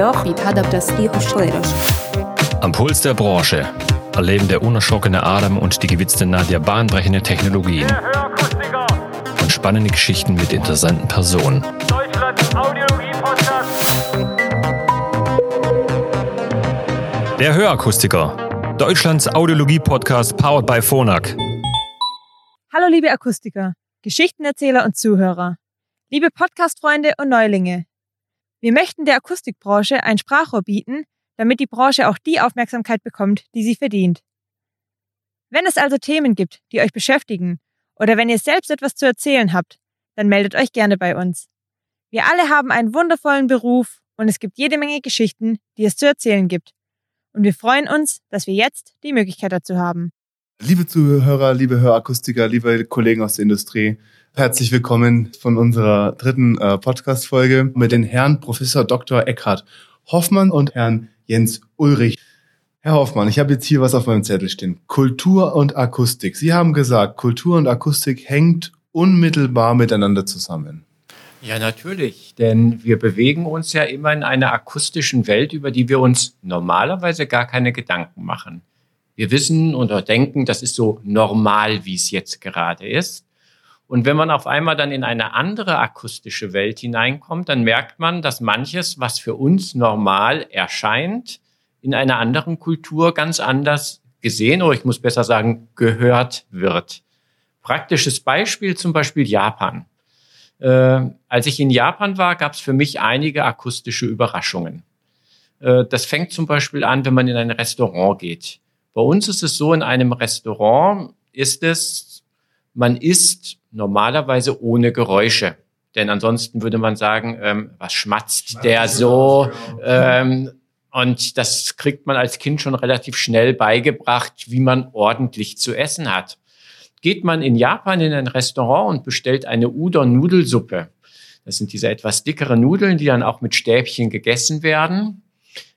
Dialog mit adaptacji hochschulerisch. Am Puls der Branche erleben der unerschrockene Adam und die gewitzte Nadja bahnbrechende Technologien und spannende Geschichten mit interessanten Personen. Deutschlands Audiologie-Podcast. Der Hörakustiker, Deutschlands Audiologie-Podcast powered by Phonak. Hallo liebe Akustiker, Geschichtenerzähler und Zuhörer, liebe Podcast-Freunde und Neulinge. Wir möchten der Akustikbranche ein Sprachrohr bieten, damit die Branche auch die Aufmerksamkeit bekommt, die sie verdient. Wenn es also Themen gibt, die euch beschäftigen, oder wenn ihr selbst etwas zu erzählen habt, dann meldet euch gerne bei uns. Wir alle haben einen wundervollen Beruf und es gibt jede Menge Geschichten, die es zu erzählen gibt. Und wir freuen uns, dass wir jetzt die Möglichkeit dazu haben. Liebe Zuhörer, liebe Hörakustiker, liebe Kollegen aus der Industrie, herzlich willkommen von unserer dritten äh, Podcast-Folge mit den Herrn Professor Dr. Eckhard Hoffmann und Herrn Jens Ulrich. Herr Hoffmann, ich habe jetzt hier was auf meinem Zettel stehen. Kultur und Akustik. Sie haben gesagt, Kultur und Akustik hängt unmittelbar miteinander zusammen. Ja, natürlich, denn wir bewegen uns ja immer in einer akustischen Welt, über die wir uns normalerweise gar keine Gedanken machen. Wir wissen oder denken, das ist so normal, wie es jetzt gerade ist. Und wenn man auf einmal dann in eine andere akustische Welt hineinkommt, dann merkt man, dass manches, was für uns normal erscheint, in einer anderen Kultur ganz anders gesehen oder ich muss besser sagen, gehört wird. Praktisches Beispiel zum Beispiel Japan. Äh, als ich in Japan war, gab es für mich einige akustische Überraschungen. Äh, das fängt zum Beispiel an, wenn man in ein Restaurant geht. Bei uns ist es so, in einem Restaurant ist es, man isst normalerweise ohne Geräusche. Denn ansonsten würde man sagen, ähm, was schmatzt der so? Ähm, und das kriegt man als Kind schon relativ schnell beigebracht, wie man ordentlich zu essen hat. Geht man in Japan in ein Restaurant und bestellt eine Udon-Nudelsuppe. Das sind diese etwas dickere Nudeln, die dann auch mit Stäbchen gegessen werden.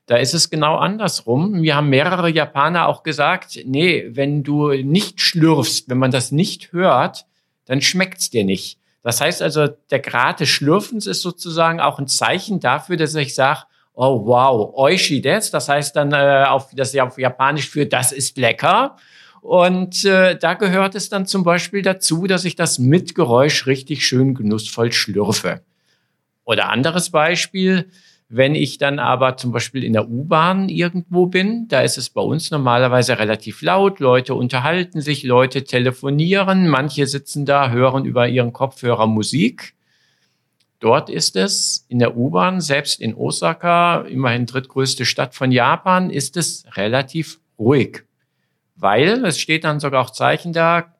Da ist es genau andersrum. Mir haben mehrere Japaner auch gesagt, nee, wenn du nicht schlürfst, wenn man das nicht hört, dann schmeckt's dir nicht. Das heißt also, der Grad des Schlürfens ist sozusagen auch ein Zeichen dafür, dass ich sage, oh wow, oishi des, das heißt dann äh, auf, das ist ja auf Japanisch für das ist lecker. Und äh, da gehört es dann zum Beispiel dazu, dass ich das mit Geräusch richtig schön genussvoll schlürfe. Oder anderes Beispiel, wenn ich dann aber zum Beispiel in der U-Bahn irgendwo bin, da ist es bei uns normalerweise relativ laut, Leute unterhalten sich, Leute telefonieren, manche sitzen da, hören über ihren Kopfhörer Musik. Dort ist es in der U-Bahn, selbst in Osaka, immerhin drittgrößte Stadt von Japan, ist es relativ ruhig. Weil es steht dann sogar auch Zeichen da,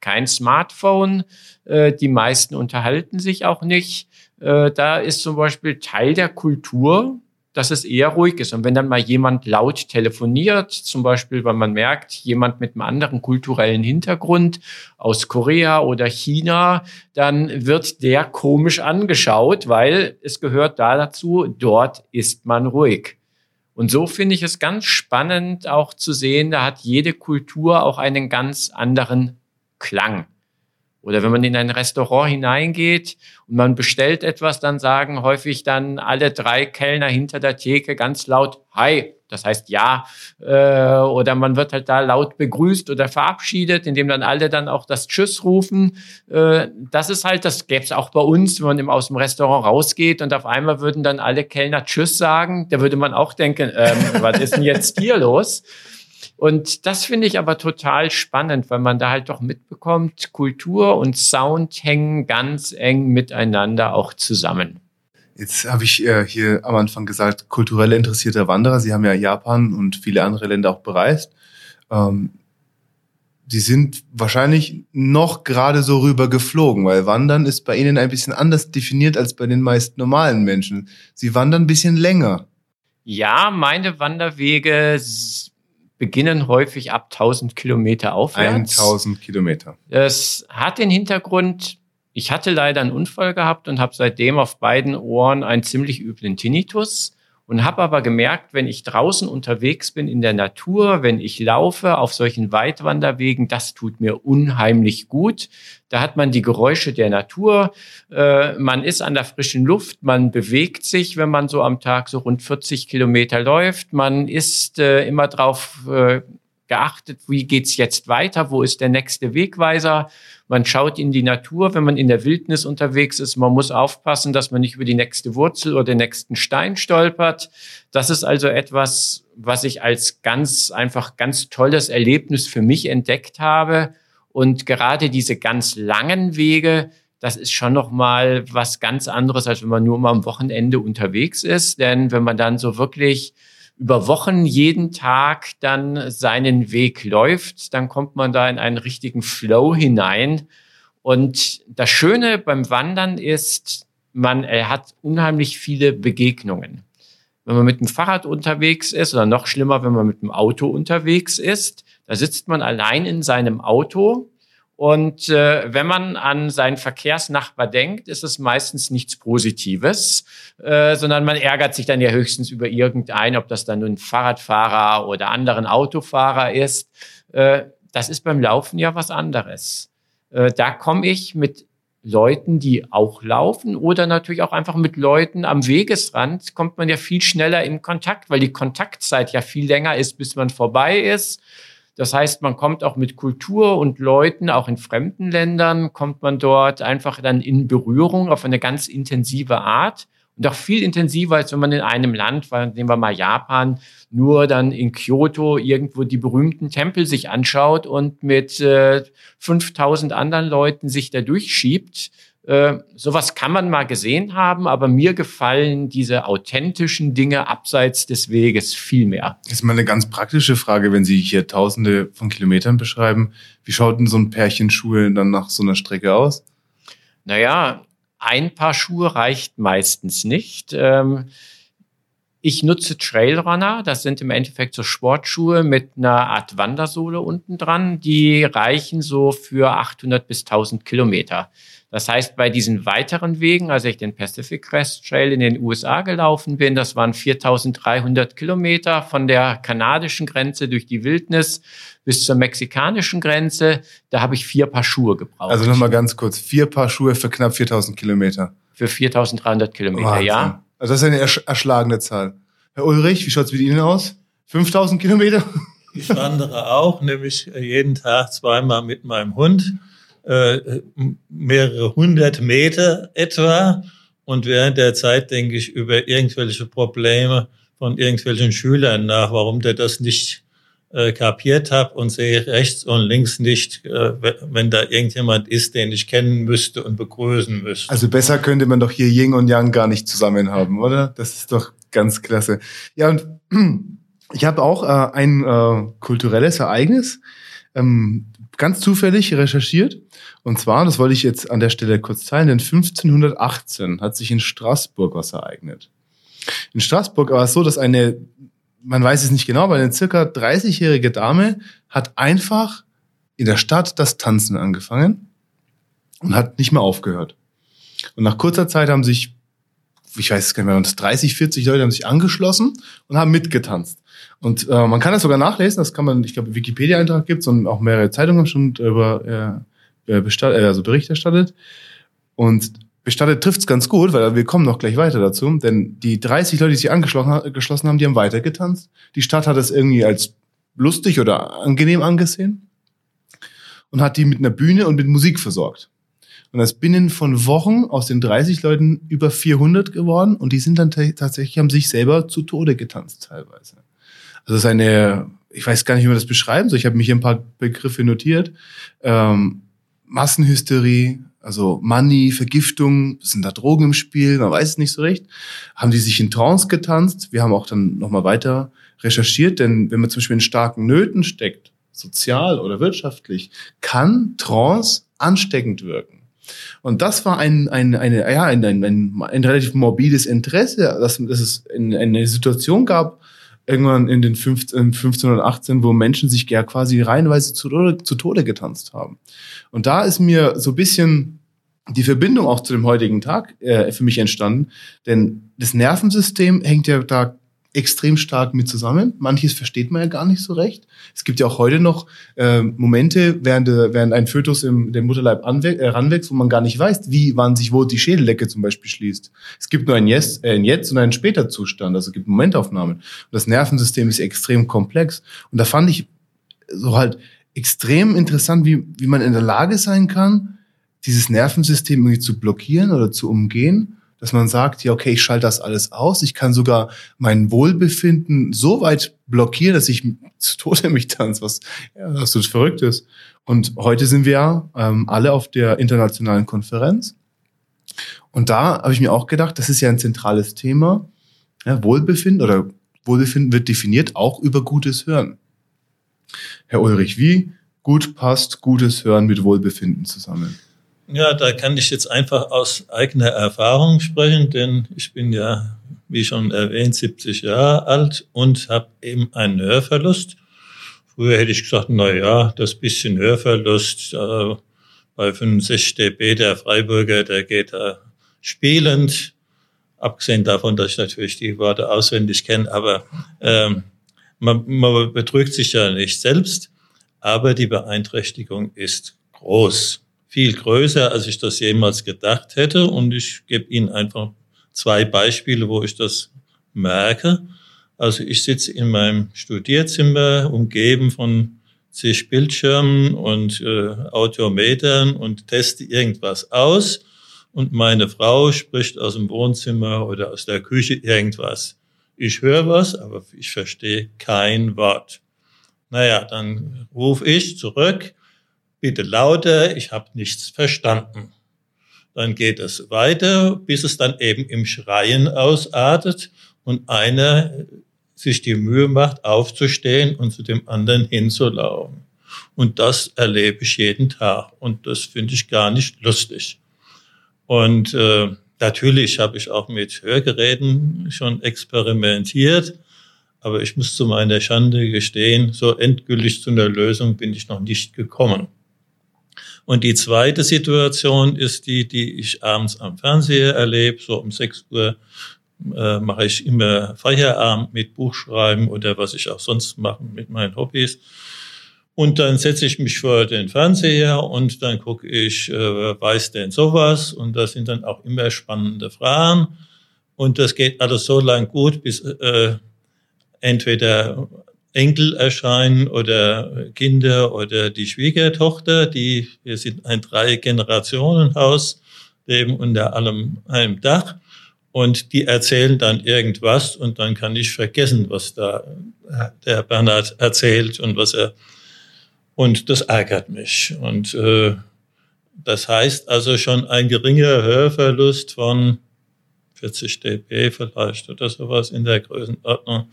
kein Smartphone, äh, die meisten unterhalten sich auch nicht äh, da ist zum Beispiel Teil der Kultur, dass es eher ruhig ist. Und wenn dann mal jemand laut telefoniert, zum Beispiel, weil man merkt, jemand mit einem anderen kulturellen Hintergrund aus Korea oder China, dann wird der komisch angeschaut, weil es gehört da dazu, dort ist man ruhig. Und so finde ich es ganz spannend auch zu sehen, da hat jede Kultur auch einen ganz anderen Klang. Oder wenn man in ein Restaurant hineingeht und man bestellt etwas, dann sagen häufig dann alle drei Kellner hinter der Theke ganz laut Hi. Das heißt ja. Äh, oder man wird halt da laut begrüßt oder verabschiedet, indem dann alle dann auch das Tschüss rufen. Äh, das ist halt, das gäbe es auch bei uns, wenn man aus dem Restaurant rausgeht und auf einmal würden dann alle Kellner Tschüss sagen. Da würde man auch denken, ähm, was ist denn jetzt hier los? Und das finde ich aber total spannend, weil man da halt doch mitbekommt, Kultur und Sound hängen ganz eng miteinander auch zusammen. Jetzt habe ich äh, hier am Anfang gesagt, kulturell interessierte Wanderer. Sie haben ja Japan und viele andere Länder auch bereist. Ähm, Sie sind wahrscheinlich noch gerade so rüber geflogen, weil Wandern ist bei Ihnen ein bisschen anders definiert als bei den meisten normalen Menschen. Sie wandern ein bisschen länger. Ja, meine Wanderwege beginnen häufig ab 1000 Kilometer aufwärts. 1000 Kilometer. Es hat den Hintergrund, ich hatte leider einen Unfall gehabt und habe seitdem auf beiden Ohren einen ziemlich üblen Tinnitus. Und habe aber gemerkt, wenn ich draußen unterwegs bin in der Natur, wenn ich laufe auf solchen Weitwanderwegen, das tut mir unheimlich gut. Da hat man die Geräusche der Natur, äh, man ist an der frischen Luft, man bewegt sich, wenn man so am Tag so rund 40 Kilometer läuft, man ist äh, immer drauf äh, geachtet, wie geht's jetzt weiter, wo ist der nächste Wegweiser. Man schaut in die Natur, wenn man in der Wildnis unterwegs ist. Man muss aufpassen, dass man nicht über die nächste Wurzel oder den nächsten Stein stolpert. Das ist also etwas, was ich als ganz einfach ganz tolles Erlebnis für mich entdeckt habe. Und gerade diese ganz langen Wege, das ist schon noch mal was ganz anderes, als wenn man nur mal am Wochenende unterwegs ist. Denn wenn man dann so wirklich über Wochen jeden Tag dann seinen Weg läuft, dann kommt man da in einen richtigen Flow hinein. Und das Schöne beim Wandern ist, man hat unheimlich viele Begegnungen. Wenn man mit dem Fahrrad unterwegs ist oder noch schlimmer, wenn man mit dem Auto unterwegs ist, da sitzt man allein in seinem Auto und äh, wenn man an seinen Verkehrsnachbar denkt, ist es meistens nichts Positives, äh, sondern man ärgert sich dann ja höchstens über irgendeinen, ob das dann nun ein Fahrradfahrer oder anderen Autofahrer ist. Äh, das ist beim Laufen ja was anderes. Äh, da komme ich mit Leuten, die auch laufen oder natürlich auch einfach mit Leuten am Wegesrand, kommt man ja viel schneller in Kontakt, weil die Kontaktzeit ja viel länger ist, bis man vorbei ist. Das heißt, man kommt auch mit Kultur und Leuten, auch in fremden Ländern, kommt man dort einfach dann in Berührung auf eine ganz intensive Art und auch viel intensiver, als wenn man in einem Land, nehmen wir mal Japan, nur dann in Kyoto irgendwo die berühmten Tempel sich anschaut und mit äh, 5000 anderen Leuten sich da durchschiebt. Äh, sowas kann man mal gesehen haben, aber mir gefallen diese authentischen Dinge abseits des Weges viel mehr. Das ist mal eine ganz praktische Frage, wenn Sie hier Tausende von Kilometern beschreiben. Wie schaut denn so ein Pärchen Schuhe dann nach so einer Strecke aus? Naja, ein Paar Schuhe reicht meistens nicht. Ähm, ich nutze Trailrunner, das sind im Endeffekt so Sportschuhe mit einer Art Wandersohle unten dran. Die reichen so für 800 bis 1000 Kilometer. Das heißt, bei diesen weiteren Wegen, als ich den Pacific Crest Trail in den USA gelaufen bin, das waren 4300 Kilometer von der kanadischen Grenze durch die Wildnis bis zur mexikanischen Grenze. Da habe ich vier Paar Schuhe gebraucht. Also nochmal ganz kurz, vier Paar Schuhe für knapp 4000 Kilometer. Für 4300 Kilometer, Wahnsinn. ja. Also das ist eine ersch erschlagene Zahl. Herr Ulrich, wie schaut's mit Ihnen aus? 5000 Kilometer? Ich wandere auch, nämlich jeden Tag zweimal mit meinem Hund äh, mehrere hundert Meter etwa. Und während der Zeit denke ich über irgendwelche Probleme von irgendwelchen Schülern nach, warum der das nicht äh, kapiert hat und sehe rechts und links nicht, äh, wenn da irgendjemand ist, den ich kennen müsste und begrüßen müsste. Also besser könnte man doch hier Yin und Yang gar nicht zusammen haben, oder? Das ist doch ganz klasse. Ja, und ich habe auch äh, ein äh, kulturelles Ereignis. Ähm, ganz zufällig recherchiert. Und zwar, das wollte ich jetzt an der Stelle kurz teilen, denn 1518 hat sich in Straßburg was ereignet. In Straßburg war es so, dass eine, man weiß es nicht genau, aber eine circa 30-jährige Dame hat einfach in der Stadt das Tanzen angefangen und hat nicht mehr aufgehört. Und nach kurzer Zeit haben sich, ich weiß es gar nicht mehr, 30, 40 Leute haben sich angeschlossen und haben mitgetanzt. Und äh, man kann das sogar nachlesen, das kann man, ich glaube, Wikipedia-Eintrag gibt und auch mehrere Zeitungen haben schon darüber äh, äh, äh, also Bericht erstattet. Und bestattet trifft's ganz gut, weil wir kommen noch gleich weiter dazu, denn die 30 Leute, die sich angeschlossen haben, die haben weitergetanzt. Die Stadt hat das irgendwie als lustig oder angenehm angesehen und hat die mit einer Bühne und mit Musik versorgt. Und das binnen von Wochen aus den 30 Leuten über 400 geworden und die sind dann tatsächlich, haben sich selber zu Tode getanzt teilweise. Also es ist eine, ich weiß gar nicht, wie man das beschreiben soll. Ich habe mich hier ein paar Begriffe notiert. Ähm, Massenhysterie, also Money, Vergiftung, sind da Drogen im Spiel, man weiß es nicht so recht. Haben die sich in Trance getanzt? Wir haben auch dann nochmal weiter recherchiert, denn wenn man zum Beispiel in starken Nöten steckt, sozial oder wirtschaftlich, kann Trance ansteckend wirken. Und das war ein, ein, eine, ja, ein, ein, ein, ein relativ morbides Interesse, dass, dass es eine Situation gab, irgendwann in den 15, 1518, wo Menschen sich ja quasi reihenweise zu Tode, zu Tode getanzt haben. Und da ist mir so ein bisschen die Verbindung auch zu dem heutigen Tag äh, für mich entstanden, denn das Nervensystem hängt ja da extrem stark mit zusammen. Manches versteht man ja gar nicht so recht. Es gibt ja auch heute noch äh, Momente, während, äh, während ein Fötus im dem Mutterleib anwächst, äh, ranwächst, wo man gar nicht weiß, wie, wann sich wo die Schädeldecke zum Beispiel schließt. Es gibt nur ein Jetzt, äh, ein Jetzt und einen später Zustand. Also es gibt Momentaufnahmen. Und das Nervensystem ist extrem komplex. Und da fand ich so halt extrem interessant, wie, wie man in der Lage sein kann, dieses Nervensystem irgendwie zu blockieren oder zu umgehen dass man sagt, ja, okay, ich schalte das alles aus. Ich kann sogar mein Wohlbefinden so weit blockieren, dass ich zu Tode mich tanze, was ja, absolut verrückt ist. Und heute sind wir ja ähm, alle auf der internationalen Konferenz. Und da habe ich mir auch gedacht, das ist ja ein zentrales Thema. Ja, Wohlbefinden oder Wohlbefinden wird definiert auch über gutes Hören. Herr Ulrich, wie gut passt gutes Hören mit Wohlbefinden zusammen? Ja, da kann ich jetzt einfach aus eigener Erfahrung sprechen, denn ich bin ja, wie schon erwähnt, 70 Jahre alt und habe eben einen Hörverlust. Früher hätte ich gesagt, na ja, das bisschen Hörverlust äh, bei 65 dB der Freiburger, der geht da spielend. Abgesehen davon, dass ich natürlich die Worte auswendig kenne, aber ähm, man, man betrügt sich ja nicht selbst, aber die Beeinträchtigung ist groß viel größer, als ich das jemals gedacht hätte. Und ich gebe Ihnen einfach zwei Beispiele, wo ich das merke. Also ich sitze in meinem Studierzimmer, umgeben von zig Bildschirmen und äh, Audiometern und teste irgendwas aus. Und meine Frau spricht aus dem Wohnzimmer oder aus der Küche irgendwas. Ich höre was, aber ich verstehe kein Wort. Naja, dann rufe ich zurück bitte lauter, ich habe nichts verstanden. Dann geht es weiter, bis es dann eben im Schreien ausartet und einer sich die Mühe macht, aufzustehen und zu dem anderen hinzulaufen. Und das erlebe ich jeden Tag und das finde ich gar nicht lustig. Und äh, natürlich habe ich auch mit Hörgeräten schon experimentiert, aber ich muss zu meiner Schande gestehen, so endgültig zu einer Lösung bin ich noch nicht gekommen. Und die zweite Situation ist die, die ich abends am Fernseher erlebe. So um 6 Uhr äh, mache ich immer Feierabend mit Buchschreiben oder was ich auch sonst mache mit meinen Hobbys. Und dann setze ich mich vor den Fernseher und dann gucke ich, äh, weiß denn sowas? Und das sind dann auch immer spannende Fragen. Und das geht alles so lang gut, bis äh, entweder Enkel erscheinen oder Kinder oder die Schwiegertochter, die, wir sind ein Drei-Generationen-Haus, leben unter allem einem Dach und die erzählen dann irgendwas und dann kann ich vergessen, was da der Bernhard erzählt und was er, und das ärgert mich. Und äh, das heißt also schon ein geringer Hörverlust von 40 dB vielleicht oder sowas in der Größenordnung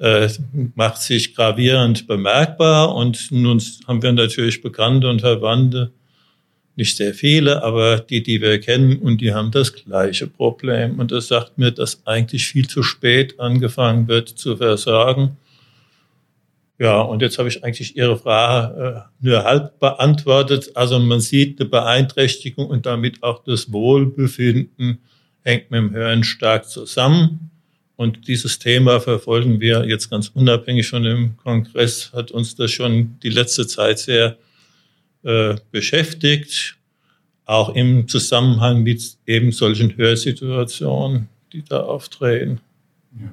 äh, macht sich gravierend bemerkbar. Und nun haben wir natürlich Bekannte und Verwandte, nicht sehr viele, aber die, die wir kennen, und die haben das gleiche Problem. Und das sagt mir, dass eigentlich viel zu spät angefangen wird zu versorgen. Ja, und jetzt habe ich eigentlich Ihre Frage äh, nur halb beantwortet. Also man sieht eine Beeinträchtigung und damit auch das Wohlbefinden hängt mit dem Hören stark zusammen. Und dieses Thema verfolgen wir jetzt ganz unabhängig von dem Kongress, hat uns das schon die letzte Zeit sehr äh, beschäftigt, auch im Zusammenhang mit eben solchen Hörsituationen, die da auftreten. Ja.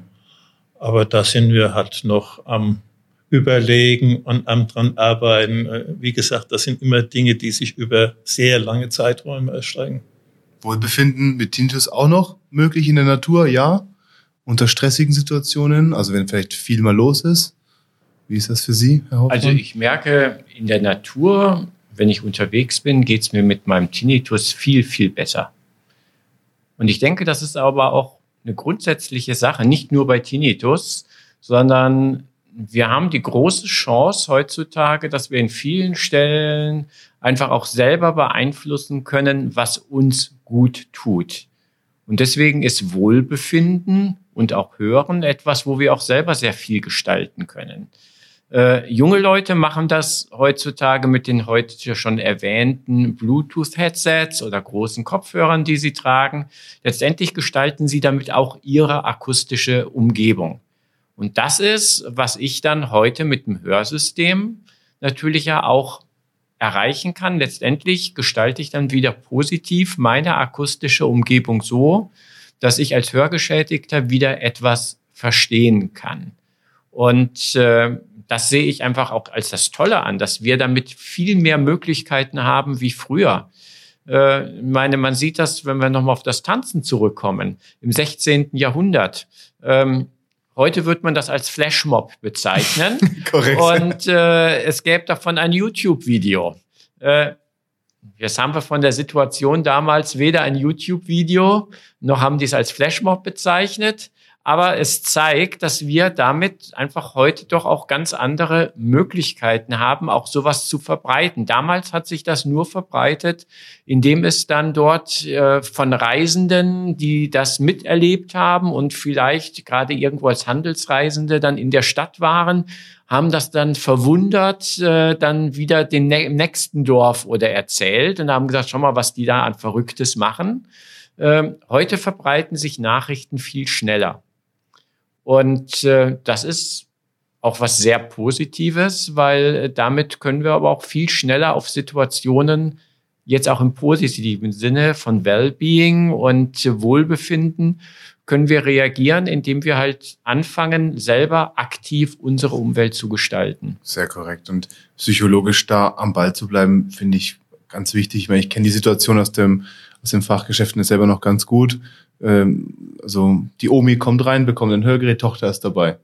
Aber da sind wir halt noch am Überlegen und am dran arbeiten. Äh, wie gesagt, das sind immer Dinge, die sich über sehr lange Zeiträume erstrecken. Wohlbefinden mit Tintus auch noch möglich in der Natur, ja unter stressigen Situationen? Also wenn vielleicht viel mal los ist? Wie ist das für Sie, Herr Hoffmann? Also ich merke in der Natur, wenn ich unterwegs bin, geht es mir mit meinem Tinnitus viel, viel besser. Und ich denke, das ist aber auch eine grundsätzliche Sache, nicht nur bei Tinnitus, sondern wir haben die große Chance heutzutage, dass wir in vielen Stellen einfach auch selber beeinflussen können, was uns gut tut. Und deswegen ist Wohlbefinden und auch Hören etwas, wo wir auch selber sehr viel gestalten können. Äh, junge Leute machen das heutzutage mit den heute schon erwähnten Bluetooth-Headsets oder großen Kopfhörern, die sie tragen. Letztendlich gestalten sie damit auch ihre akustische Umgebung. Und das ist, was ich dann heute mit dem Hörsystem natürlich ja auch erreichen kann. Letztendlich gestalte ich dann wieder positiv meine akustische Umgebung so, dass ich als Hörgeschädigter wieder etwas verstehen kann. Und äh, das sehe ich einfach auch als das Tolle an, dass wir damit viel mehr Möglichkeiten haben wie früher. Äh, meine, man sieht das, wenn wir nochmal auf das Tanzen zurückkommen, im 16. Jahrhundert. Ähm, Heute wird man das als Flashmob bezeichnen. Korrekt. Und äh, es gäbe davon ein YouTube-Video. Äh, jetzt haben wir von der Situation damals weder ein YouTube-Video, noch haben die es als Flashmob bezeichnet. Aber es zeigt, dass wir damit einfach heute doch auch ganz andere Möglichkeiten haben, auch sowas zu verbreiten. Damals hat sich das nur verbreitet, indem es dann dort äh, von Reisenden, die das miterlebt haben und vielleicht gerade irgendwo als Handelsreisende dann in der Stadt waren, haben das dann verwundert, äh, dann wieder den ne nächsten Dorf oder erzählt und haben gesagt, schau mal, was die da an Verrücktes machen. Ähm, heute verbreiten sich Nachrichten viel schneller. Und äh, das ist auch was sehr Positives, weil äh, damit können wir aber auch viel schneller auf Situationen jetzt auch im positiven Sinne von Wellbeing und Wohlbefinden können wir reagieren, indem wir halt anfangen, selber aktiv unsere Umwelt zu gestalten. Sehr korrekt. Und psychologisch da am Ball zu bleiben, finde ich ganz wichtig. Ich, meine, ich kenne die Situation aus dem, aus dem Fachgeschäft selber noch ganz gut ähm, also die Omi kommt rein, bekommt ein Hörgerät, Tochter ist dabei.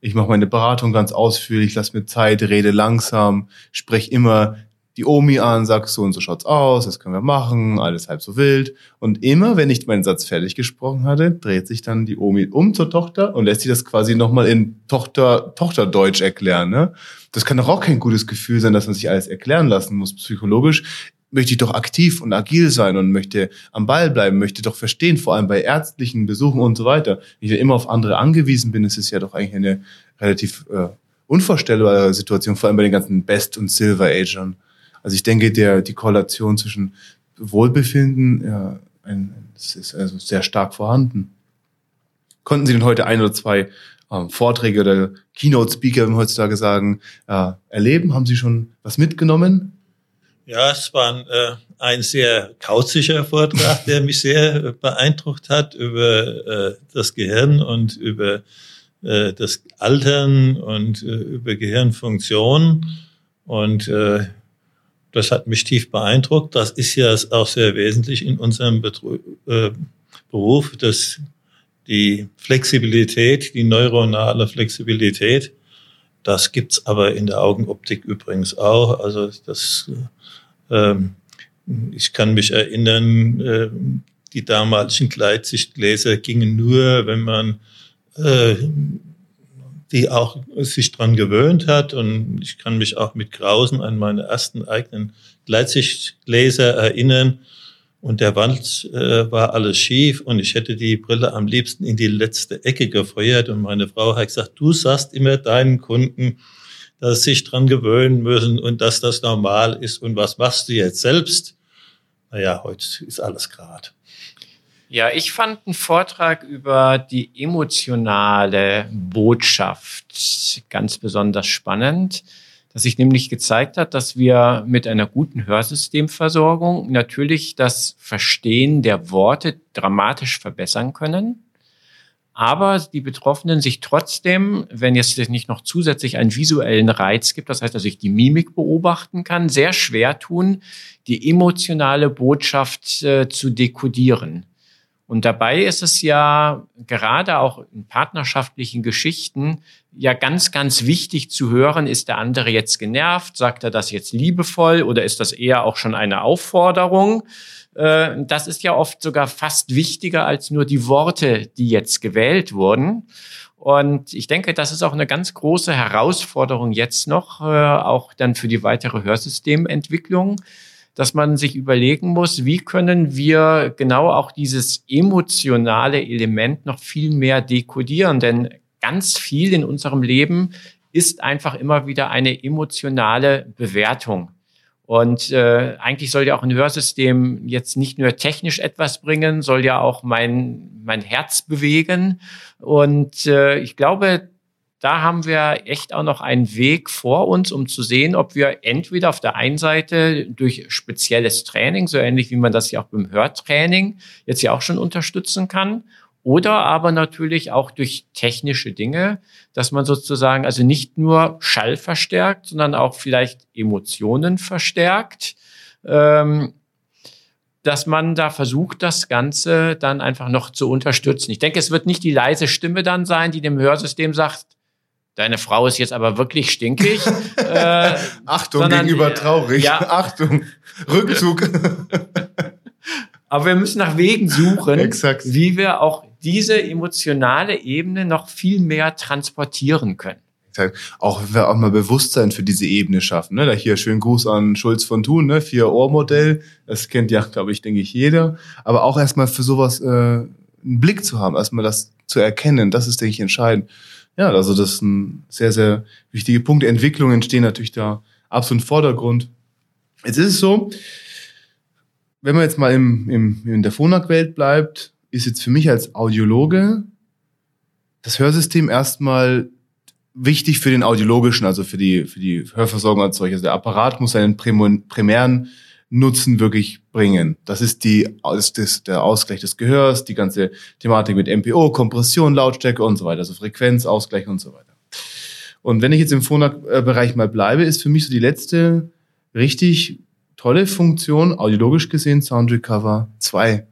Ich mache meine Beratung ganz ausführlich, lass mir Zeit, rede langsam, sprech immer die Omi an, sag so und so schaut's aus, das können wir machen, alles halb so wild. Und immer, wenn ich meinen Satz fertig gesprochen hatte, dreht sich dann die Omi um zur Tochter und lässt sie das quasi nochmal in Tochter, Tochterdeutsch erklären. Ne? Das kann doch auch kein gutes Gefühl sein, dass man sich alles erklären lassen muss, psychologisch möchte ich doch aktiv und agil sein und möchte am Ball bleiben, möchte doch verstehen, vor allem bei ärztlichen Besuchen und so weiter. Wenn ich immer auf andere angewiesen bin, ist es ja doch eigentlich eine relativ äh, unvorstellbare Situation, vor allem bei den ganzen Best- und Silver-Agern. Also ich denke, der, die Korrelation zwischen Wohlbefinden ja, ein, ist also sehr stark vorhanden. Konnten Sie denn heute ein oder zwei ähm, Vorträge oder Keynote-Speaker, wie wir heutzutage sagen, äh, erleben? Haben Sie schon was mitgenommen? Ja, es war ein, äh, ein sehr kauziger Vortrag, der mich sehr beeindruckt hat über äh, das Gehirn und über äh, das Altern und äh, über Gehirnfunktion. Und äh, das hat mich tief beeindruckt. Das ist ja auch sehr wesentlich in unserem Betru äh, Beruf, dass die Flexibilität, die neuronale Flexibilität, das gibt's aber in der Augenoptik übrigens auch. Also das ähm, ich kann mich erinnern, äh, die damaligen Gleitsichtgläser gingen nur, wenn man äh, die auch sich dran gewöhnt hat. Und ich kann mich auch mit Grausen an meine ersten eigenen Gleitsichtgläser erinnern. Und der Wand äh, war alles schief und ich hätte die Brille am liebsten in die letzte Ecke gefeuert. Und meine Frau hat gesagt, du sagst immer deinen Kunden, dass sie sich dran gewöhnen müssen und dass das normal ist. Und was machst du jetzt selbst? Naja, heute ist alles gerade. Ja, ich fand einen Vortrag über die emotionale Botschaft ganz besonders spannend, dass sich nämlich gezeigt hat, dass wir mit einer guten Hörsystemversorgung natürlich das Verstehen der Worte dramatisch verbessern können aber die Betroffenen sich trotzdem, wenn jetzt nicht noch zusätzlich einen visuellen Reiz gibt, das heißt, dass ich die Mimik beobachten kann, sehr schwer tun, die emotionale Botschaft äh, zu dekodieren. Und dabei ist es ja gerade auch in partnerschaftlichen Geschichten ja ganz, ganz wichtig zu hören, ist der andere jetzt genervt, sagt er das jetzt liebevoll oder ist das eher auch schon eine Aufforderung? Äh, das ist ja oft sogar fast wichtiger als nur die Worte, die jetzt gewählt wurden. Und ich denke, das ist auch eine ganz große Herausforderung jetzt noch, äh, auch dann für die weitere Hörsystementwicklung, dass man sich überlegen muss, wie können wir genau auch dieses emotionale Element noch viel mehr dekodieren. Denn ganz viel in unserem Leben ist einfach immer wieder eine emotionale Bewertung. Und äh, eigentlich soll ja auch ein Hörsystem jetzt nicht nur technisch etwas bringen, soll ja auch mein, mein Herz bewegen. Und äh, ich glaube, da haben wir echt auch noch einen Weg vor uns, um zu sehen, ob wir entweder auf der einen Seite durch spezielles Training, so ähnlich wie man das ja auch beim Hörtraining jetzt ja auch schon unterstützen kann, oder aber natürlich auch durch technische Dinge, dass man sozusagen also nicht nur Schall verstärkt, sondern auch vielleicht Emotionen verstärkt. Ähm, dass man da versucht, das Ganze dann einfach noch zu unterstützen. Ich denke, es wird nicht die leise Stimme dann sein, die dem Hörsystem sagt, deine Frau ist jetzt aber wirklich stinkig. äh, Achtung, sondern, gegenüber traurig. Ja. Achtung, Rückzug. aber wir müssen nach Wegen suchen, Exakt. wie wir auch diese emotionale Ebene noch viel mehr transportieren können. Auch wenn wir auch mal Bewusstsein für diese Ebene schaffen. Ne? Da hier schönen Gruß an Schulz von Thun, ne? Vier-Ohr-Modell. Das kennt ja, glaube ich, denke ich, jeder. Aber auch erstmal für sowas äh, einen Blick zu haben, erstmal das zu erkennen, das ist, denke ich, entscheidend. Ja, also das ist ein sehr, sehr wichtiger Punkt. Entwicklungen stehen natürlich da absolut im Vordergrund. Jetzt ist es so, wenn man jetzt mal im, im, in der Phonak-Welt bleibt, ist jetzt für mich als Audiologe das Hörsystem erstmal wichtig für den audiologischen, also für die, für die Hörversorgung als solches. Der Apparat muss seinen primären Nutzen wirklich bringen. Das ist die, ist das, der Ausgleich des Gehörs, die ganze Thematik mit MPO, Kompression, Lautstärke und so weiter, also Frequenz, Ausgleich und so weiter. Und wenn ich jetzt im Phonak-Bereich mal bleibe, ist für mich so die letzte richtig tolle Funktion, audiologisch gesehen, Sound Recover 2.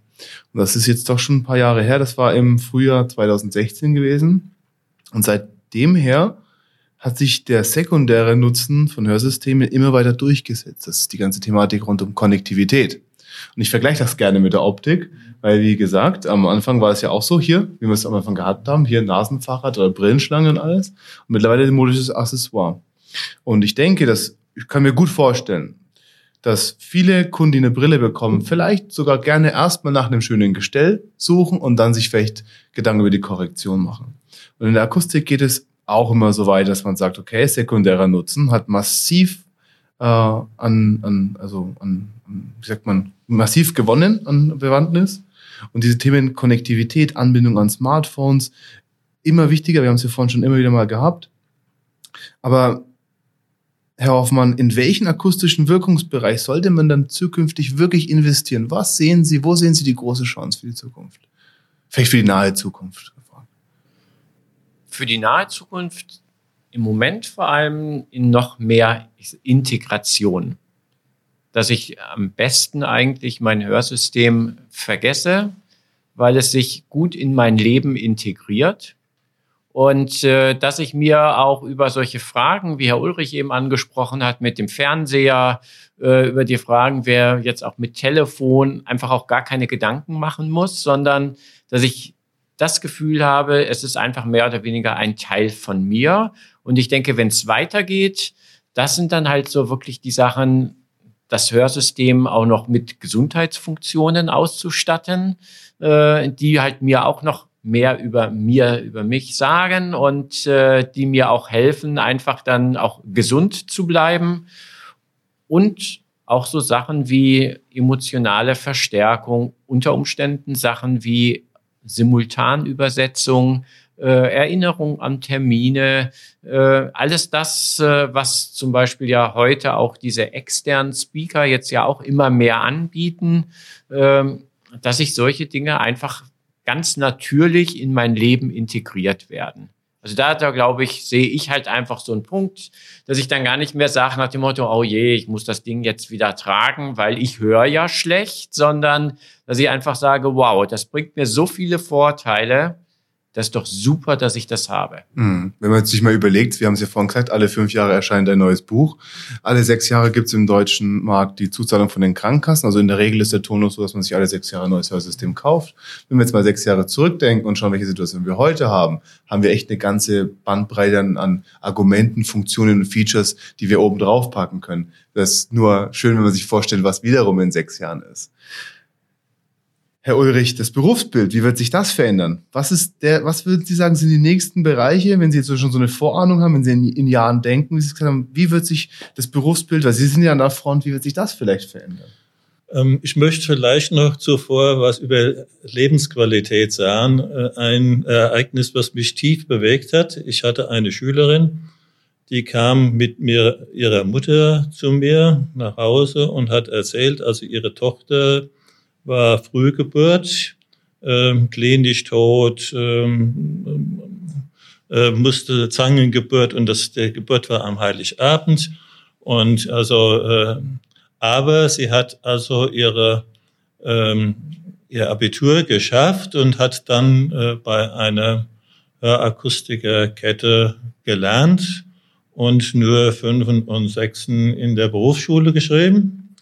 Und das ist jetzt doch schon ein paar Jahre her. Das war im Frühjahr 2016 gewesen. Und seitdem her hat sich der sekundäre Nutzen von Hörsystemen immer weiter durchgesetzt. Das ist die ganze Thematik rund um Konnektivität. Und ich vergleiche das gerne mit der Optik, weil wie gesagt, am Anfang war es ja auch so hier, wie wir es am Anfang gehabt haben, hier Nasenfahrrad oder Brillenschlange und alles. Und mittlerweile ein modisches Accessoire. Und ich denke, dass ich kann mir gut vorstellen, dass viele Kunden, die eine Brille bekommen, vielleicht sogar gerne erstmal nach einem schönen Gestell suchen und dann sich vielleicht Gedanken über die Korrektion machen. Und in der Akustik geht es auch immer so weit, dass man sagt, okay, sekundärer Nutzen hat massiv äh, an, an, also an, wie sagt man, massiv gewonnen an Bewandtnis. Und diese Themen Konnektivität, Anbindung an Smartphones, immer wichtiger. Wir haben es ja vorhin schon immer wieder mal gehabt. Aber Herr Hoffmann, in welchen akustischen Wirkungsbereich sollte man dann zukünftig wirklich investieren? Was sehen Sie, wo sehen Sie die große Chance für die Zukunft? Vielleicht für die nahe Zukunft für die nahe Zukunft im Moment vor allem in noch mehr Integration. Dass ich am besten eigentlich mein Hörsystem vergesse, weil es sich gut in mein Leben integriert. Und äh, dass ich mir auch über solche Fragen, wie Herr Ulrich eben angesprochen hat, mit dem Fernseher, äh, über die Fragen, wer jetzt auch mit Telefon einfach auch gar keine Gedanken machen muss, sondern dass ich das Gefühl habe, es ist einfach mehr oder weniger ein Teil von mir. Und ich denke, wenn es weitergeht, das sind dann halt so wirklich die Sachen, das Hörsystem auch noch mit Gesundheitsfunktionen auszustatten, äh, die halt mir auch noch mehr über mir, über mich sagen und äh, die mir auch helfen, einfach dann auch gesund zu bleiben. Und auch so Sachen wie emotionale Verstärkung, unter Umständen Sachen wie Simultanübersetzung, äh, Erinnerung an Termine, äh, alles das, äh, was zum Beispiel ja heute auch diese externen Speaker jetzt ja auch immer mehr anbieten, äh, dass sich solche Dinge einfach ganz natürlich in mein Leben integriert werden. Also da, da glaube ich, sehe ich halt einfach so einen Punkt, dass ich dann gar nicht mehr sage nach dem Motto, oh je, ich muss das Ding jetzt wieder tragen, weil ich höre ja schlecht, sondern dass ich einfach sage, wow, das bringt mir so viele Vorteile, das ist doch super, dass ich das habe. Mhm. Wenn man sich mal überlegt, wir haben es ja vorhin gesagt, alle fünf Jahre erscheint ein neues Buch. Alle sechs Jahre gibt es im deutschen Markt die Zuzahlung von den Krankenkassen. Also in der Regel ist der Tonus so, dass man sich alle sechs Jahre ein neues Hörsystem kauft. Wenn wir jetzt mal sechs Jahre zurückdenken und schauen, welche Situation wir heute haben, haben wir echt eine ganze Bandbreite an Argumenten, Funktionen und Features, die wir oben drauf packen können. Das ist nur schön, wenn man sich vorstellt, was wiederum in sechs Jahren ist. Herr Ulrich, das Berufsbild, wie wird sich das verändern? Was ist der, was würden Sie sagen, sind die nächsten Bereiche, wenn Sie jetzt schon so eine Vorahnung haben, wenn Sie in, in Jahren denken, wie Sie gesagt haben, wie wird sich das Berufsbild, weil Sie sind ja an der Front, wie wird sich das vielleicht verändern? Ähm, ich möchte vielleicht noch zuvor was über Lebensqualität sagen. Äh, ein Ereignis, was mich tief bewegt hat. Ich hatte eine Schülerin, die kam mit mir, ihrer Mutter zu mir nach Hause und hat erzählt, also ihre Tochter war Frühgeburt, ähm, klinisch tot, ähm, äh, musste Zangengeburt und das, der Geburt war am Heiligabend. Und also, äh, aber sie hat also ihre, ähm, ihr Abitur geschafft und hat dann äh, bei einer Hörakustikerkette gelernt und nur Fünfen und Sechsen in der Berufsschule geschrieben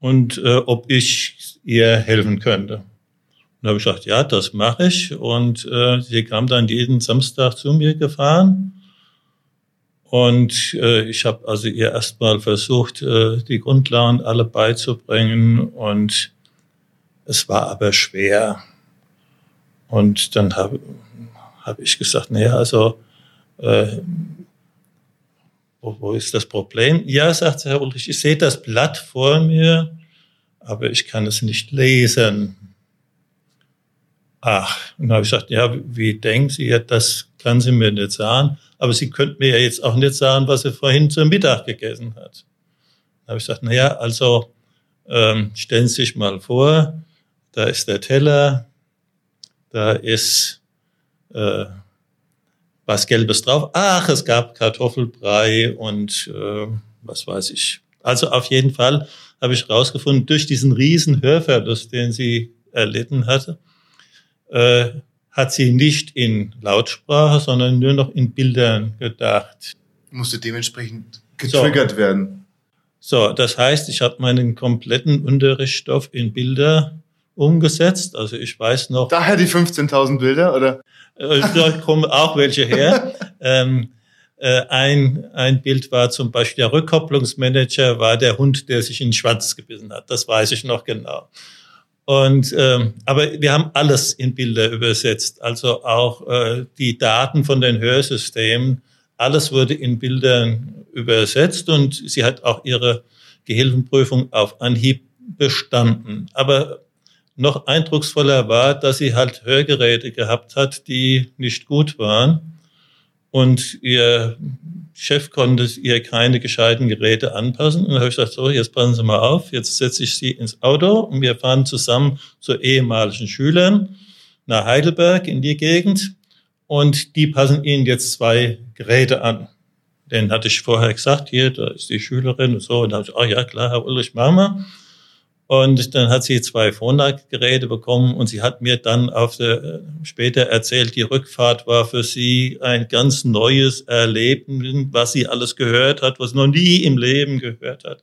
und äh, ob ich ihr helfen könnte. Und habe ich gesagt, ja, das mache ich. Und äh, sie kam dann jeden Samstag zu mir gefahren. Und äh, ich habe also ihr erstmal versucht, äh, die Grundlagen alle beizubringen. Und es war aber schwer. Und dann habe hab ich gesagt, naja, also äh, wo, wo ist das Problem? Ja, sagt Herr Ulrich, ich sehe das Blatt vor mir, aber ich kann es nicht lesen. Ach, und dann habe ich gesagt, ja, wie denken Sie, ja, das kann sie mir nicht sagen, aber Sie könnten mir ja jetzt auch nicht sagen, was sie vorhin zum Mittag gegessen hat. Dann habe ich gesagt, na ja, also ähm, stellen Sie sich mal vor, da ist der Teller, da ist äh, was Gelbes drauf. Ach, es gab Kartoffelbrei und äh, was weiß ich. Also auf jeden Fall habe ich herausgefunden, durch diesen riesen Hörverlust, den sie erlitten hatte, äh, hat sie nicht in Lautsprache, sondern nur noch in Bildern gedacht. Musste dementsprechend getriggert so. werden. So, das heißt, ich habe meinen kompletten Unterrichtsstoff in Bilder umgesetzt. Also ich weiß noch. Daher die 15.000 Bilder, oder? Äh, da kommen auch welche her. ähm, äh, ein, ein Bild war zum Beispiel der Rückkopplungsmanager war der Hund, der sich in den Schwanz gebissen hat. Das weiß ich noch genau. Und ähm, aber wir haben alles in Bilder übersetzt, also auch äh, die Daten von den Hörsystemen. Alles wurde in Bildern übersetzt und sie hat auch ihre Gehilfenprüfung auf Anhieb bestanden. Aber noch eindrucksvoller war, dass sie halt Hörgeräte gehabt hat, die nicht gut waren. Und ihr Chef konnte ihr keine gescheiten Geräte anpassen. Und dann habe ich gesagt, so, jetzt passen Sie mal auf, jetzt setze ich Sie ins Auto und wir fahren zusammen zu ehemaligen Schülern nach Heidelberg in die Gegend und die passen Ihnen jetzt zwei Geräte an. Den hatte ich vorher gesagt, hier, da ist die Schülerin und so. Und dann habe ich, oh, ja, klar, Herr Ulrich, machen wir. Und dann hat sie zwei Phonak-Geräte bekommen und sie hat mir dann auf der, später erzählt, die Rückfahrt war für sie ein ganz neues Erleben, was sie alles gehört hat, was noch nie im Leben gehört hat.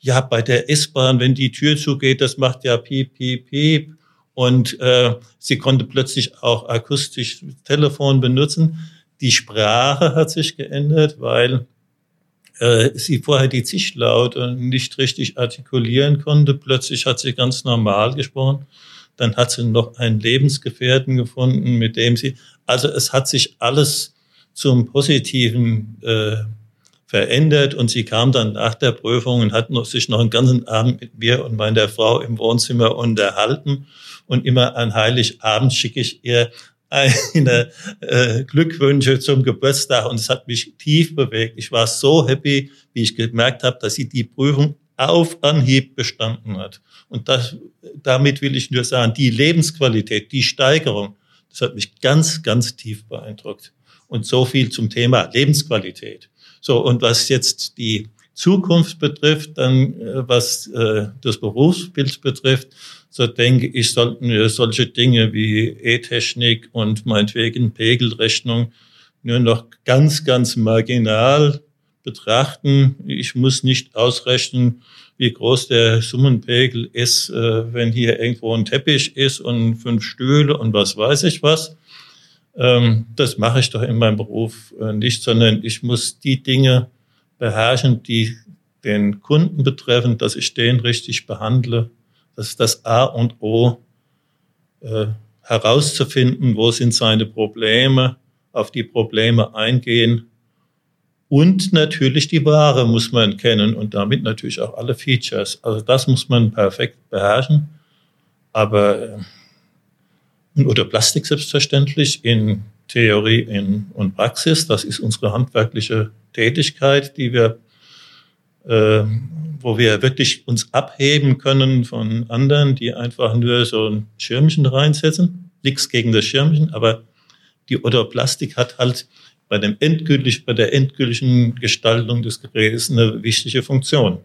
Ja, bei der S-Bahn, wenn die Tür zugeht, das macht ja piep, piep, piep. Und äh, sie konnte plötzlich auch akustisch Telefon benutzen. Die Sprache hat sich geändert, weil äh, sie vorher die Zischlaute nicht richtig artikulieren konnte. Plötzlich hat sie ganz normal gesprochen. Dann hat sie noch einen Lebensgefährten gefunden, mit dem sie, also es hat sich alles zum Positiven äh, verändert und sie kam dann nach der Prüfung und hat noch, sich noch einen ganzen Abend mit mir und meiner Frau im Wohnzimmer unterhalten und immer an Heiligabend schicke ich ihr eine äh, Glückwünsche zum Geburtstag und es hat mich tief bewegt. Ich war so happy, wie ich gemerkt habe, dass sie die Prüfung auf Anhieb bestanden hat. Und das, damit will ich nur sagen, die Lebensqualität, die Steigerung, das hat mich ganz, ganz tief beeindruckt. Und so viel zum Thema Lebensqualität. So, und was jetzt die Zukunft betrifft, dann äh, was äh, das Berufsbild betrifft, so denke ich, sollten wir solche Dinge wie E-Technik und meinetwegen Pegelrechnung nur noch ganz, ganz marginal betrachten. Ich muss nicht ausrechnen, wie groß der Summenpegel ist, äh, wenn hier irgendwo ein Teppich ist und fünf Stühle und was weiß ich was. Ähm, das mache ich doch in meinem Beruf äh, nicht, sondern ich muss die Dinge beherrschen, die den Kunden betreffen, dass ich den richtig behandle das ist das A und O äh, herauszufinden, wo sind seine Probleme, auf die Probleme eingehen. Und natürlich die Ware muss man kennen und damit natürlich auch alle Features. Also das muss man perfekt beherrschen. Aber äh, oder Plastik selbstverständlich in Theorie in, und Praxis, das ist unsere handwerkliche Tätigkeit, die wir, äh, wo wir wirklich uns abheben können von anderen, die einfach nur so ein Schirmchen reinsetzen. Nichts gegen das Schirmchen, aber die Odoplastik hat halt bei, dem endgültig, bei der endgültigen Gestaltung des Gerätes eine wichtige Funktion.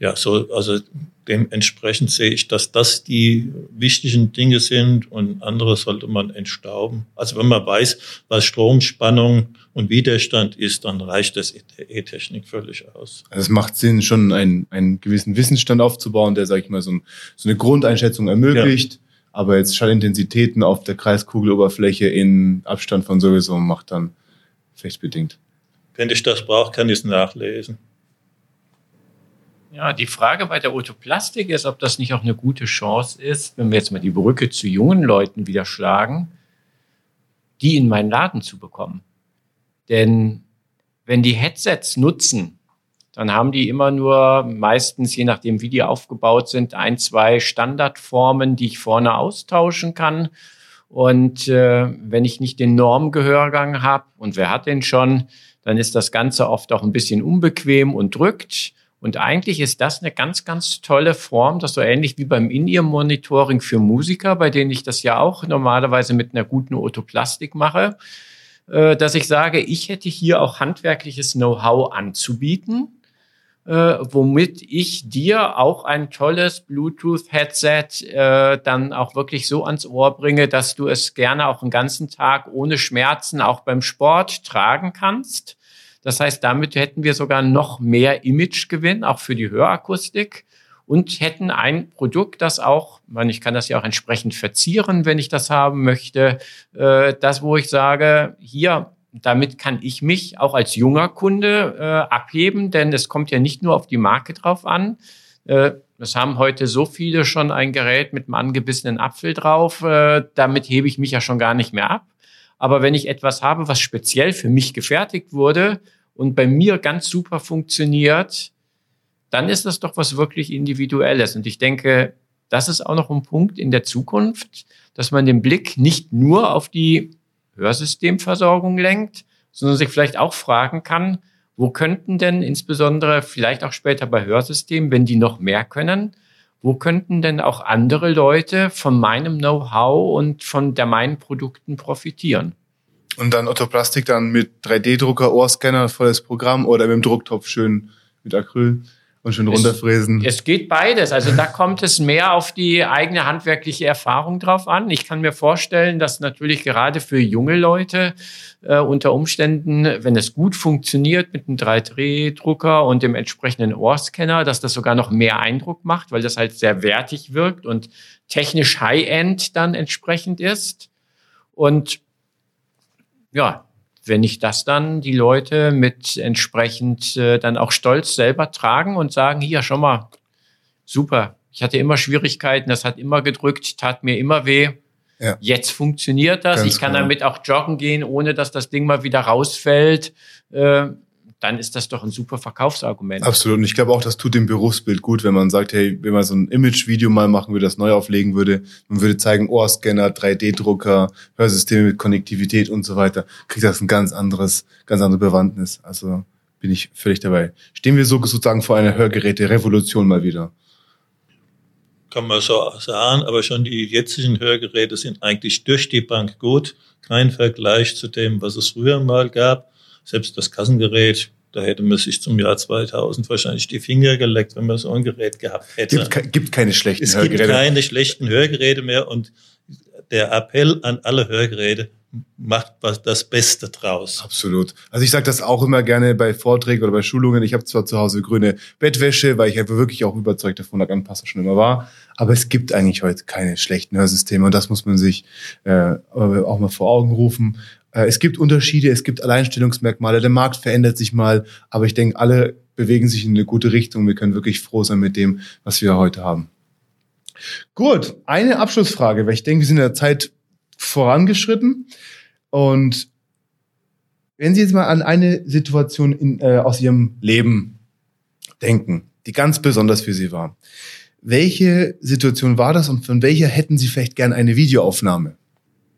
Ja, so, also dementsprechend sehe ich, dass das die wichtigen Dinge sind und andere sollte man entstauben. Also wenn man weiß, was Stromspannung und Widerstand ist, dann reicht das der E-Technik völlig aus. Also es macht Sinn, schon einen, einen gewissen Wissensstand aufzubauen, der, sag ich mal, so, ein, so eine Grundeinschätzung ermöglicht. Ja. Aber jetzt Schallintensitäten auf der Kreiskugeloberfläche in Abstand von sowieso macht dann vielleicht bedingt. Wenn ich das brauche, kann ich es nachlesen. Ja, die Frage bei der Otoplastik ist, ob das nicht auch eine gute Chance ist, wenn wir jetzt mal die Brücke zu jungen Leuten wieder schlagen, die in meinen Laden zu bekommen. Denn wenn die Headsets nutzen, dann haben die immer nur meistens, je nachdem wie die aufgebaut sind, ein, zwei Standardformen, die ich vorne austauschen kann. Und äh, wenn ich nicht den Normgehörgang habe, und wer hat den schon, dann ist das Ganze oft auch ein bisschen unbequem und drückt. Und eigentlich ist das eine ganz, ganz tolle Form, das so ähnlich wie beim In-Ear-Monitoring für Musiker, bei denen ich das ja auch normalerweise mit einer guten Otoplastik mache, äh, dass ich sage, ich hätte hier auch handwerkliches Know-how anzubieten, äh, womit ich dir auch ein tolles Bluetooth-Headset äh, dann auch wirklich so ans Ohr bringe, dass du es gerne auch einen ganzen Tag ohne Schmerzen auch beim Sport tragen kannst das heißt, damit hätten wir sogar noch mehr Imagegewinn, auch für die Hörakustik und hätten ein Produkt, das auch, man, ich kann das ja auch entsprechend verzieren, wenn ich das haben möchte, äh, das, wo ich sage, hier, damit kann ich mich auch als junger Kunde äh, abheben, denn es kommt ja nicht nur auf die Marke drauf an. Äh, das haben heute so viele schon ein Gerät mit einem angebissenen Apfel drauf. Äh, damit hebe ich mich ja schon gar nicht mehr ab. Aber wenn ich etwas habe, was speziell für mich gefertigt wurde und bei mir ganz super funktioniert, dann ist das doch was wirklich Individuelles. Und ich denke, das ist auch noch ein Punkt in der Zukunft, dass man den Blick nicht nur auf die Hörsystemversorgung lenkt, sondern sich vielleicht auch fragen kann, wo könnten denn insbesondere vielleicht auch später bei Hörsystemen, wenn die noch mehr können, wo könnten denn auch andere Leute von meinem Know-how und von der meinen Produkten profitieren? Und dann Otoplastik dann mit 3D-Drucker, Ohrscanner, volles Programm oder mit dem Drucktopf schön mit Acryl und schön runterfräsen. Es, es geht beides. Also da kommt es mehr auf die eigene handwerkliche Erfahrung drauf an. Ich kann mir vorstellen, dass natürlich gerade für junge Leute äh, unter Umständen, wenn es gut funktioniert mit einem 3D-Drucker und dem entsprechenden Ohrscanner, dass das sogar noch mehr Eindruck macht, weil das halt sehr wertig wirkt und technisch High-End dann entsprechend ist. Und ja, wenn ich das dann die Leute mit entsprechend äh, dann auch stolz selber tragen und sagen, hier, schon mal, super, ich hatte immer Schwierigkeiten, das hat immer gedrückt, tat mir immer weh. Ja. Jetzt funktioniert das. Ganz ich kann genau. damit auch joggen gehen, ohne dass das Ding mal wieder rausfällt. Äh, dann ist das doch ein super Verkaufsargument. Absolut. Und ich glaube auch, das tut dem Berufsbild gut, wenn man sagt, hey, wenn man so ein Image-Video mal machen würde, das neu auflegen würde, man würde zeigen, Ohrscanner, 3D-Drucker, Hörsysteme mit Konnektivität und so weiter, kriegt das ein ganz anderes, ganz andere Bewandtnis. Also bin ich völlig dabei. Stehen wir so sozusagen vor einer Hörgeräte-Revolution mal wieder? Kann man so sagen, aber schon die jetzigen Hörgeräte sind eigentlich durch die Bank gut. Kein Vergleich zu dem, was es früher mal gab selbst das Kassengerät, da hätte man sich zum Jahr 2000 wahrscheinlich die Finger geleckt, wenn man so ein Gerät gehabt hätte. Gibt, gibt keine schlechten es Hörgeräte. Es gibt keine schlechten Hörgeräte mehr und der Appell an alle Hörgeräte, macht was das Beste draus. Absolut. Also ich sage das auch immer gerne bei Vorträgen oder bei Schulungen. Ich habe zwar zu Hause grüne Bettwäsche, weil ich einfach wirklich auch überzeugt davon der Anpasser schon immer war. Aber es gibt eigentlich heute keine schlechten Hörsysteme und das muss man sich äh, auch mal vor Augen rufen. Äh, es gibt Unterschiede, es gibt Alleinstellungsmerkmale, der Markt verändert sich mal, aber ich denke, alle bewegen sich in eine gute Richtung. Wir können wirklich froh sein mit dem, was wir heute haben. Gut, eine Abschlussfrage, weil ich denke, wir sind in der Zeit vorangeschritten. Und wenn Sie jetzt mal an eine Situation in, äh, aus Ihrem Leben denken, die ganz besonders für Sie war. Welche Situation war das und von welcher hätten Sie vielleicht gern eine Videoaufnahme?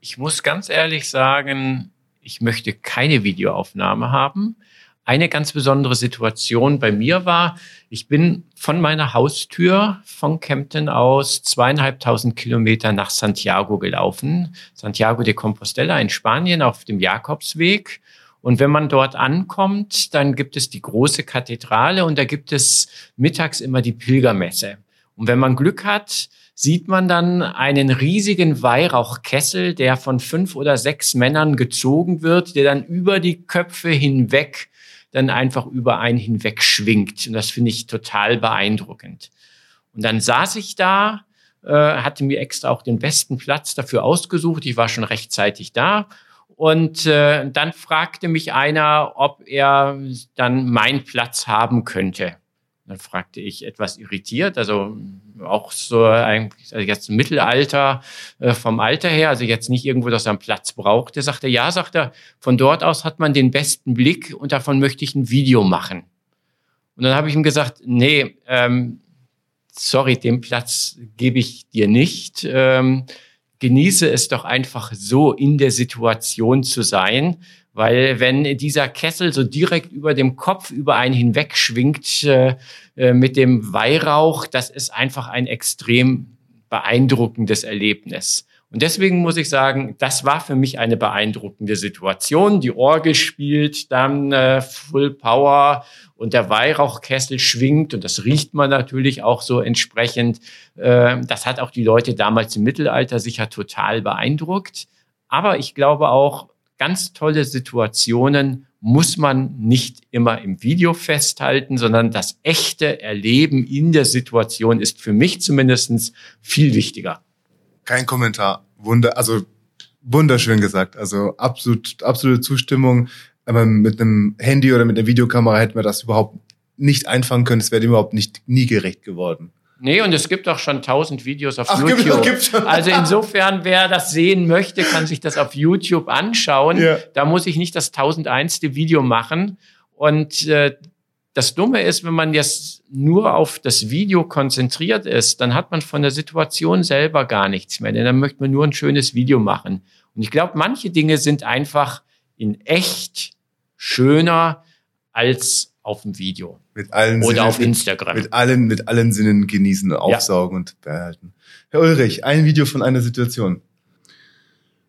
Ich muss ganz ehrlich sagen, ich möchte keine Videoaufnahme haben. Eine ganz besondere Situation bei mir war, ich bin von meiner Haustür von Kempten aus zweieinhalbtausend Kilometer nach Santiago gelaufen. Santiago de Compostela in Spanien auf dem Jakobsweg. Und wenn man dort ankommt, dann gibt es die große Kathedrale und da gibt es mittags immer die Pilgermesse. Und wenn man Glück hat, sieht man dann einen riesigen Weihrauchkessel, der von fünf oder sechs Männern gezogen wird, der dann über die Köpfe hinweg dann einfach über einen hinweg schwingt. Und das finde ich total beeindruckend. Und dann saß ich da, äh, hatte mir extra auch den besten Platz dafür ausgesucht. Ich war schon rechtzeitig da und äh, dann fragte mich einer, ob er dann meinen Platz haben könnte. Dann fragte ich etwas irritiert, also auch so eigentlich also jetzt Mittelalter äh, vom Alter her, also jetzt nicht irgendwo, dass er einen Platz brauchte. Sagte ja, sagt er, von dort aus hat man den besten Blick und davon möchte ich ein Video machen. Und dann habe ich ihm gesagt, nee, ähm, sorry, den Platz gebe ich dir nicht. Ähm, genieße es doch einfach so in der Situation zu sein, weil wenn dieser Kessel so direkt über dem Kopf über einen hinweg schwingt äh, äh, mit dem Weihrauch, das ist einfach ein extrem beeindruckendes Erlebnis. Und deswegen muss ich sagen, das war für mich eine beeindruckende Situation. Die Orgel spielt dann äh, Full Power und der Weihrauchkessel schwingt und das riecht man natürlich auch so entsprechend. Äh, das hat auch die Leute damals im Mittelalter sicher total beeindruckt. Aber ich glaube auch, ganz tolle Situationen muss man nicht immer im Video festhalten, sondern das echte Erleben in der Situation ist für mich zumindestens viel wichtiger kein Kommentar. Wunder, also wunderschön gesagt. Also absolut, absolute Zustimmung. Aber mit einem Handy oder mit einer Videokamera hätten wir das überhaupt nicht einfangen können. Es wäre überhaupt nicht nie gerecht geworden. Nee, und es gibt auch schon tausend Videos auf Ach, YouTube. Gibt, gibt also insofern, wer das sehen möchte, kann sich das auf YouTube anschauen. Ja. Da muss ich nicht das tausendeinste Video machen. Und äh, das Dumme ist, wenn man jetzt nur auf das Video konzentriert ist, dann hat man von der Situation selber gar nichts mehr, denn dann möchte man nur ein schönes Video machen. Und ich glaube, manche Dinge sind einfach in echt schöner als auf dem Video. Mit allen Oder Sinnen, auf Instagram. Mit allen, mit allen Sinnen genießen, aufsaugen ja. und behalten. Herr Ulrich, ein Video von einer Situation.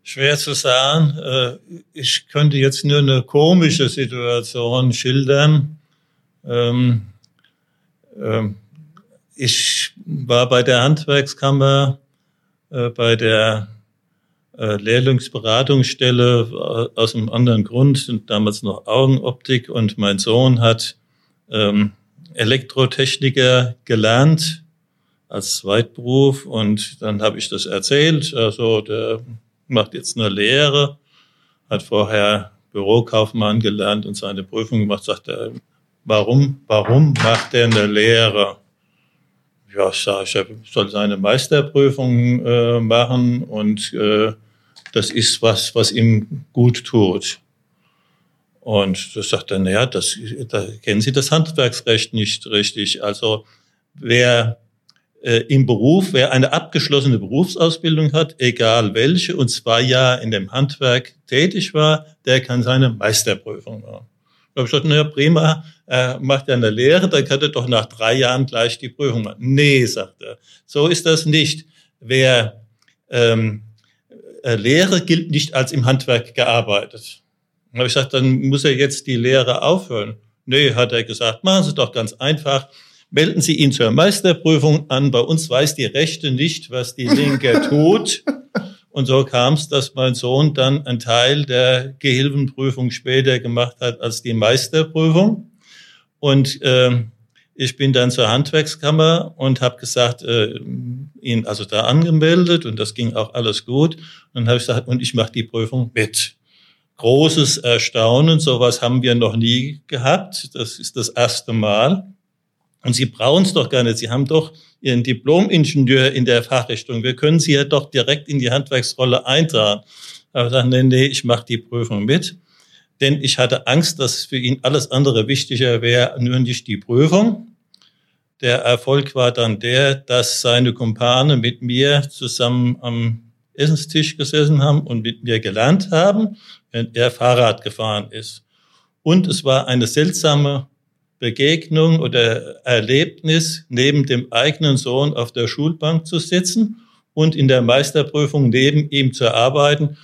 Schwer zu sagen. Äh, ich könnte jetzt nur eine komische Situation schildern. Ähm, ähm, ich war bei der Handwerkskammer, äh, bei der äh, Lehrlingsberatungsstelle aus einem anderen Grund, damals noch Augenoptik und mein Sohn hat ähm, Elektrotechniker gelernt als Zweitberuf und dann habe ich das erzählt. Also der macht jetzt eine Lehre, hat vorher Bürokaufmann gelernt und seine Prüfung gemacht, sagt er, Warum, warum macht er eine Lehre? Ja, ich sage, er soll seine Meisterprüfung äh, machen und äh, das ist was, was ihm gut tut. Und das sagt er, naja, das, da kennen Sie das Handwerksrecht nicht richtig. Also wer äh, im Beruf, wer eine abgeschlossene Berufsausbildung hat, egal welche, und zwei Jahre in dem Handwerk tätig war, der kann seine Meisterprüfung machen. Da habe ich gesagt, naja, prima, äh, macht er eine Lehre, dann kann er doch nach drei Jahren gleich die Prüfung machen. Nee, sagt er, so ist das nicht. Wer ähm, äh, Lehre gilt nicht als im Handwerk gearbeitet. Dann habe ich gesagt, dann muss er jetzt die Lehre aufhören. Nee, hat er gesagt, machen Sie doch ganz einfach. Melden Sie ihn zur Meisterprüfung an. Bei uns weiß die Rechte nicht, was die Linke tut. Und so kam es, dass mein Sohn dann einen Teil der Gehilfenprüfung später gemacht hat als die Meisterprüfung. Und äh, ich bin dann zur Handwerkskammer und habe gesagt, äh, ihn also da angemeldet und das ging auch alles gut. Und dann habe ich gesagt, und ich mache die Prüfung mit. Großes Erstaunen, sowas haben wir noch nie gehabt. Das ist das erste Mal. Und Sie brauchen es doch gar nicht. Sie haben doch Ihren Diplom-Ingenieur in der Fachrichtung. Wir können Sie ja doch direkt in die Handwerksrolle eintragen. Aber dann, nee, nee, ich mache die Prüfung mit. Denn ich hatte Angst, dass für ihn alles andere wichtiger wäre, nur nicht die Prüfung. Der Erfolg war dann der, dass seine Kumpane mit mir zusammen am Essenstisch gesessen haben und mit mir gelernt haben, während er Fahrrad gefahren ist. Und es war eine seltsame Begegnung oder Erlebnis, neben dem eigenen Sohn auf der Schulbank zu sitzen und in der Meisterprüfung neben ihm zu arbeiten.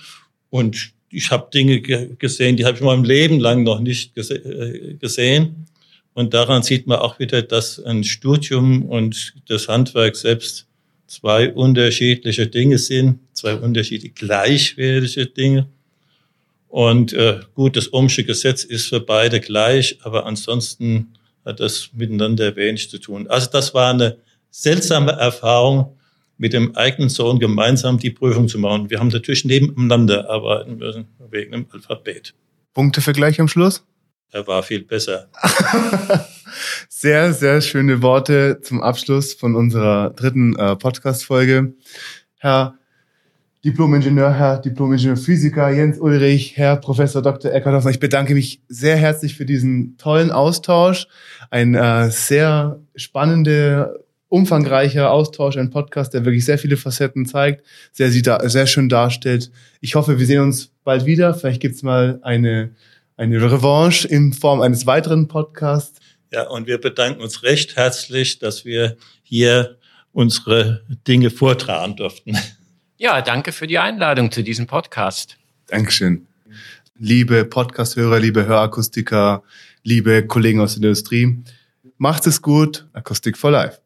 Und ich habe Dinge gesehen, die habe ich in meinem Leben lang noch nicht gese äh, gesehen. Und daran sieht man auch wieder, dass ein Studium und das Handwerk selbst zwei unterschiedliche Dinge sind, zwei unterschiedliche gleichwertige Dinge. Und äh, gut, das Ohmsche Gesetz ist für beide gleich, aber ansonsten hat das miteinander wenig zu tun. Also das war eine seltsame Erfahrung, mit dem eigenen Sohn gemeinsam die Prüfung zu machen. Wir haben natürlich nebeneinander arbeiten müssen, wegen dem Alphabet. Punktevergleich am Schluss? Er war viel besser. sehr, sehr schöne Worte zum Abschluss von unserer dritten äh, Podcast-Folge. Herr Diplom-Ingenieur, Herr Diplom-Ingenieur Physiker Jens Ulrich, Herr Professor Dr. Eckhard Ich bedanke mich sehr herzlich für diesen tollen Austausch. Ein äh, sehr spannender, umfangreicher Austausch, ein Podcast, der wirklich sehr viele Facetten zeigt, sehr, sehr schön darstellt. Ich hoffe, wir sehen uns bald wieder. Vielleicht gibt's mal eine, eine Revanche in Form eines weiteren Podcasts. Ja, und wir bedanken uns recht herzlich, dass wir hier unsere Dinge vortragen durften. Ja, danke für die Einladung zu diesem Podcast. Dankeschön. Liebe Podcast-Hörer, liebe Hörakustiker, liebe Kollegen aus der Industrie, macht es gut. Akustik for Life.